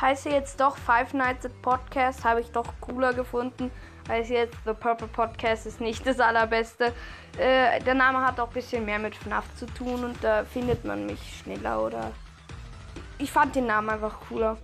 heiße jetzt doch Five Nights at Podcast. Habe ich doch cooler gefunden. Als jetzt The Purple Podcast ist nicht das allerbeste. Äh, der Name hat auch ein bisschen mehr mit FNAF zu tun und da findet man mich schneller oder. Ich fand den Namen einfach cooler.